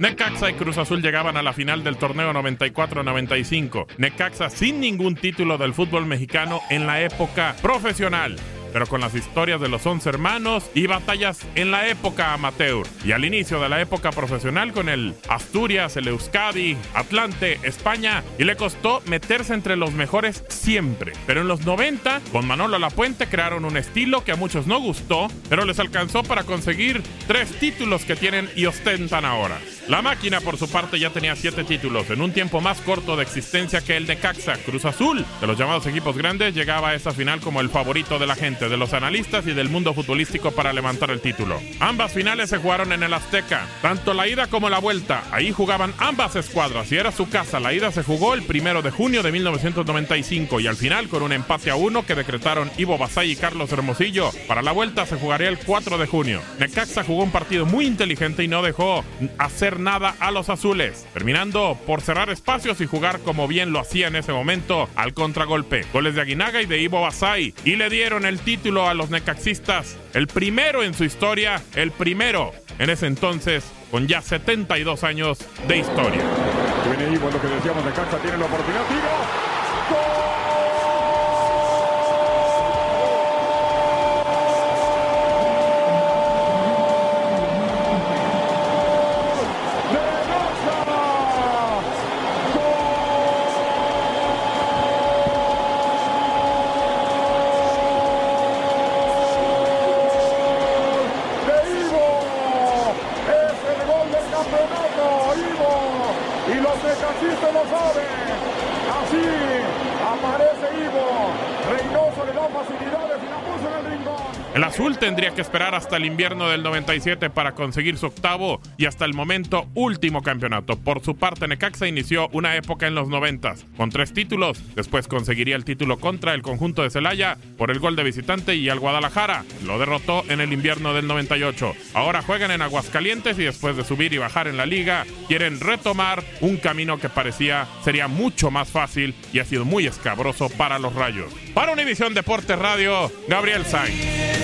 Necaxa y Cruz Azul llegaban a la final del torneo 94-95. Necaxa sin ningún título del fútbol mexicano en la época profesional pero con las historias de los once hermanos y batallas en la época amateur y al inicio de la época profesional con el Asturias, el Euskadi, Atlante, España y le costó meterse entre los mejores siempre. Pero en los 90, con Manolo Lapuente crearon un estilo que a muchos no gustó, pero les alcanzó para conseguir tres títulos que tienen y ostentan ahora. La máquina, por su parte, ya tenía siete títulos en un tiempo más corto de existencia que el de Caxa. Cruz Azul, de los llamados equipos grandes, llegaba a esta final como el favorito de la gente, de los analistas y del mundo futbolístico para levantar el título. Ambas finales se jugaron en el Azteca, tanto la ida como la vuelta. Ahí jugaban ambas escuadras y era su casa. La ida se jugó el primero de junio de 1995 y al final con un empate a uno que decretaron Ivo Basay y Carlos Hermosillo. Para la vuelta se jugaría el 4 de junio. Necaxa jugó un partido muy inteligente y no dejó hacer nada a los azules, terminando por cerrar espacios y jugar como bien lo hacía en ese momento al contragolpe. Goles de Aguinaga y de Ivo Basay y le dieron el título a los necaxistas, el primero en su historia, el primero en ese entonces con ya 72 años de historia. Viene Ivo, lo que decíamos tiene la oportunidad. Y necaxistas lo saben. Así aparece Ivo. Reynoso le da facilidades y la puso en el rincón. El azul tendría que esperar hasta el invierno del 97 para conseguir su octavo y hasta el momento último campeonato. Por su parte, Necaxa inició una época en los 90 con tres títulos. Después conseguiría el título contra el conjunto de Celaya por el gol de visitante y al Guadalajara. Lo derrotó en el invierno del 98. Ahora juegan en Aguascalientes y después de subir y bajar en la liga, quieren retomar un camino que parecía sería mucho más fácil y ha sido muy escabroso para los Rayos. Para Univisión Deportes Radio, Gabriel Sainz.